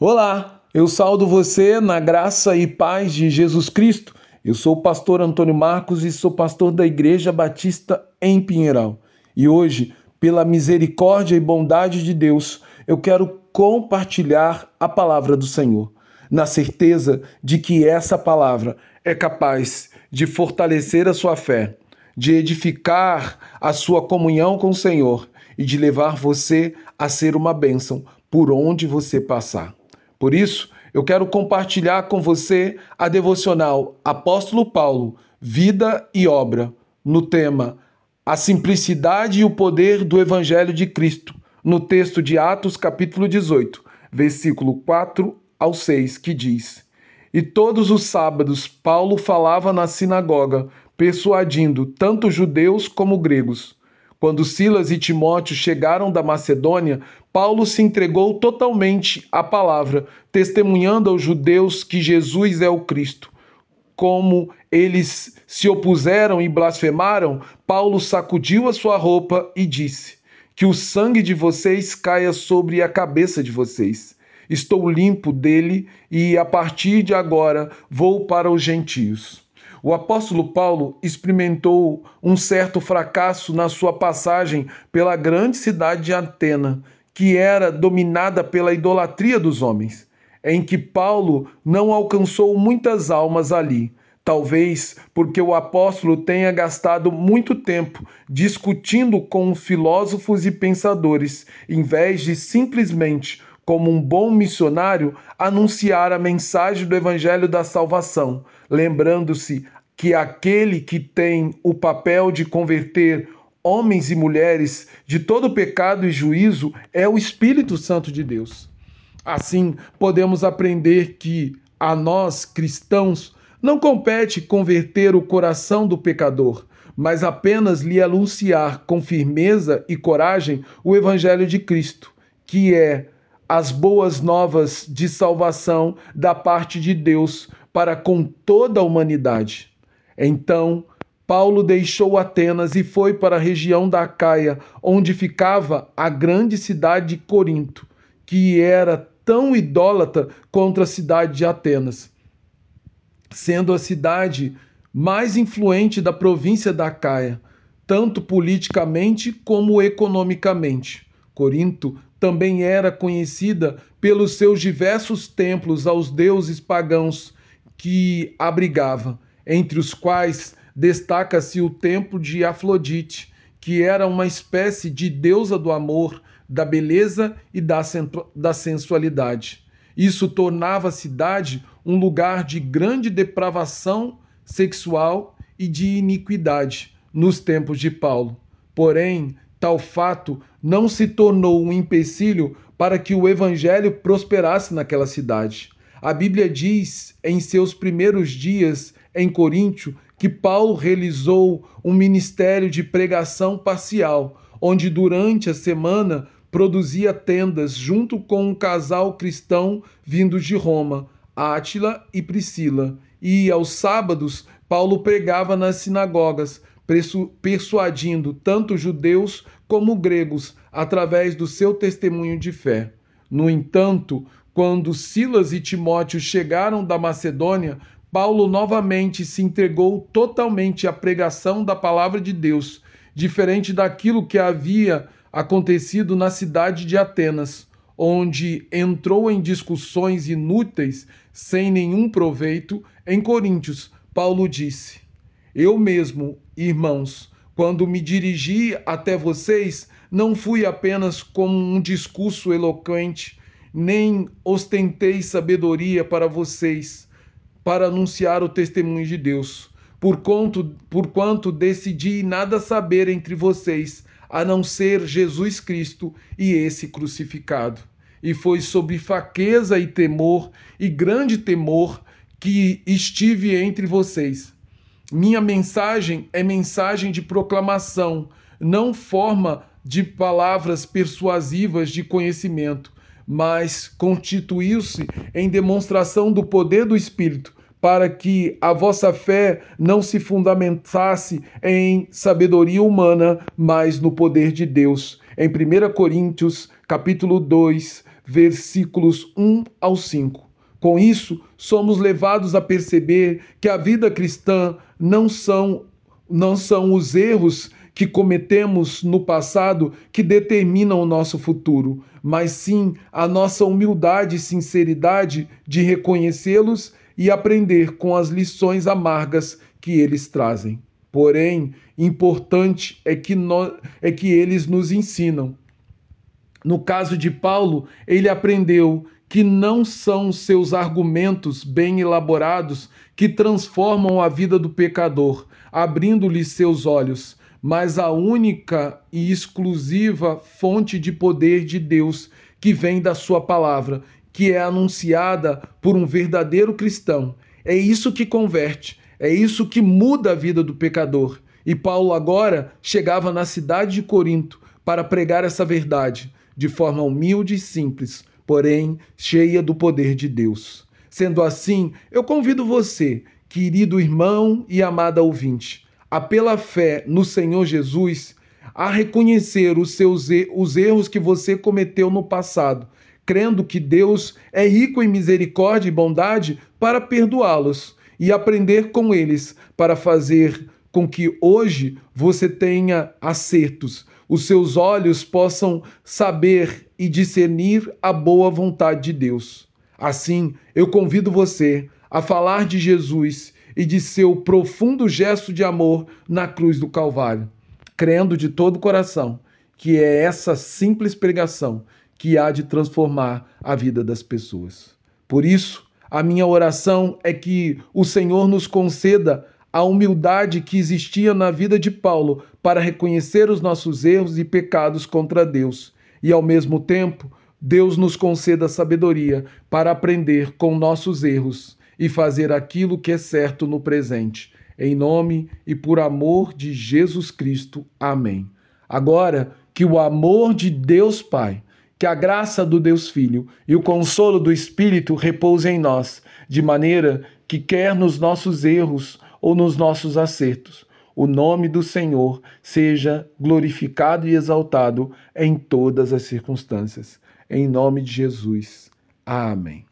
Olá, eu saldo você na graça e paz de Jesus Cristo. Eu sou o pastor Antônio Marcos e sou pastor da Igreja Batista em Pinheiral. E hoje, pela misericórdia e bondade de Deus, eu quero compartilhar a palavra do Senhor, na certeza de que essa palavra é capaz de fortalecer a sua fé, de edificar a sua comunhão com o Senhor e de levar você a ser uma bênção por onde você passar. Por isso, eu quero compartilhar com você a devocional Apóstolo Paulo, Vida e Obra, no tema A Simplicidade e o Poder do Evangelho de Cristo, no texto de Atos, capítulo 18, versículo 4 ao 6, que diz: E todos os sábados Paulo falava na sinagoga, persuadindo tanto judeus como gregos. Quando Silas e Timóteo chegaram da Macedônia, Paulo se entregou totalmente à palavra, testemunhando aos judeus que Jesus é o Cristo. Como eles se opuseram e blasfemaram, Paulo sacudiu a sua roupa e disse: Que o sangue de vocês caia sobre a cabeça de vocês. Estou limpo dele e a partir de agora vou para os gentios. O apóstolo Paulo experimentou um certo fracasso na sua passagem pela grande cidade de Atena, que era dominada pela idolatria dos homens, em que Paulo não alcançou muitas almas ali. Talvez porque o apóstolo tenha gastado muito tempo discutindo com filósofos e pensadores, em vez de simplesmente como um bom missionário, anunciar a mensagem do Evangelho da salvação, lembrando-se que aquele que tem o papel de converter homens e mulheres de todo pecado e juízo é o Espírito Santo de Deus. Assim, podemos aprender que a nós, cristãos, não compete converter o coração do pecador, mas apenas lhe anunciar com firmeza e coragem o Evangelho de Cristo, que é as boas novas de salvação da parte de Deus para com toda a humanidade. Então, Paulo deixou Atenas e foi para a região da Caia, onde ficava a grande cidade de Corinto, que era tão idólatra contra a cidade de Atenas, sendo a cidade mais influente da província da Caia, tanto politicamente como economicamente. Corinto também era conhecida pelos seus diversos templos aos deuses pagãos que abrigava, entre os quais destaca-se o templo de Afrodite, que era uma espécie de deusa do amor, da beleza e da, da sensualidade. Isso tornava a cidade um lugar de grande depravação sexual e de iniquidade nos tempos de Paulo. Porém, Tal fato não se tornou um empecilho para que o evangelho prosperasse naquela cidade. A Bíblia diz em seus primeiros dias em Coríntio que Paulo realizou um ministério de pregação parcial, onde durante a semana produzia tendas junto com um casal cristão vindo de Roma, Átila e Priscila. E aos sábados, Paulo pregava nas sinagogas, persuadindo tanto judeus como gregos através do seu testemunho de fé. No entanto, quando Silas e Timóteo chegaram da Macedônia, Paulo novamente se entregou totalmente à pregação da palavra de Deus, diferente daquilo que havia acontecido na cidade de Atenas, onde entrou em discussões inúteis sem nenhum proveito. Em Coríntios, Paulo disse: eu mesmo, irmãos, quando me dirigi até vocês, não fui apenas como um discurso eloquente, nem ostentei sabedoria para vocês, para anunciar o testemunho de Deus. Por quanto, por quanto decidi nada saber entre vocês, a não ser Jesus Cristo e esse crucificado. E foi sob fraqueza e temor, e grande temor, que estive entre vocês minha mensagem é mensagem de proclamação, não forma de palavras persuasivas de conhecimento, mas constituiu-se em demonstração do poder do Espírito, para que a vossa fé não se fundamentasse em sabedoria humana, mas no poder de Deus. Em 1 Coríntios, capítulo 2, versículos 1 ao 5. Com isso, somos levados a perceber que a vida cristã não são não são os erros que cometemos no passado que determinam o nosso futuro, mas sim a nossa humildade e sinceridade de reconhecê-los e aprender com as lições amargas que eles trazem. Porém, importante é que, nós, é que eles nos ensinam. No caso de Paulo, ele aprendeu que não são seus argumentos bem elaborados que transformam a vida do pecador, abrindo-lhe seus olhos, mas a única e exclusiva fonte de poder de Deus que vem da Sua palavra, que é anunciada por um verdadeiro cristão. É isso que converte, é isso que muda a vida do pecador. E Paulo agora chegava na cidade de Corinto para pregar essa verdade de forma humilde e simples, porém cheia do poder de Deus. Sendo assim, eu convido você, querido irmão e amada ouvinte, a pela fé no Senhor Jesus, a reconhecer os seus os erros que você cometeu no passado, crendo que Deus é rico em misericórdia e bondade para perdoá-los e aprender com eles para fazer com que hoje você tenha acertos, os seus olhos possam saber e discernir a boa vontade de Deus. Assim, eu convido você a falar de Jesus e de seu profundo gesto de amor na cruz do Calvário, crendo de todo o coração que é essa simples pregação que há de transformar a vida das pessoas. Por isso, a minha oração é que o Senhor nos conceda a humildade que existia na vida de Paulo para reconhecer os nossos erros e pecados contra Deus, e ao mesmo tempo, Deus nos conceda sabedoria para aprender com nossos erros e fazer aquilo que é certo no presente. Em nome e por amor de Jesus Cristo. Amém. Agora, que o amor de Deus Pai, que a graça do Deus Filho e o consolo do Espírito repousem em nós, de maneira que, quer nos nossos erros ou nos nossos acertos, o nome do Senhor seja glorificado e exaltado em todas as circunstâncias. Em nome de Jesus. Amém.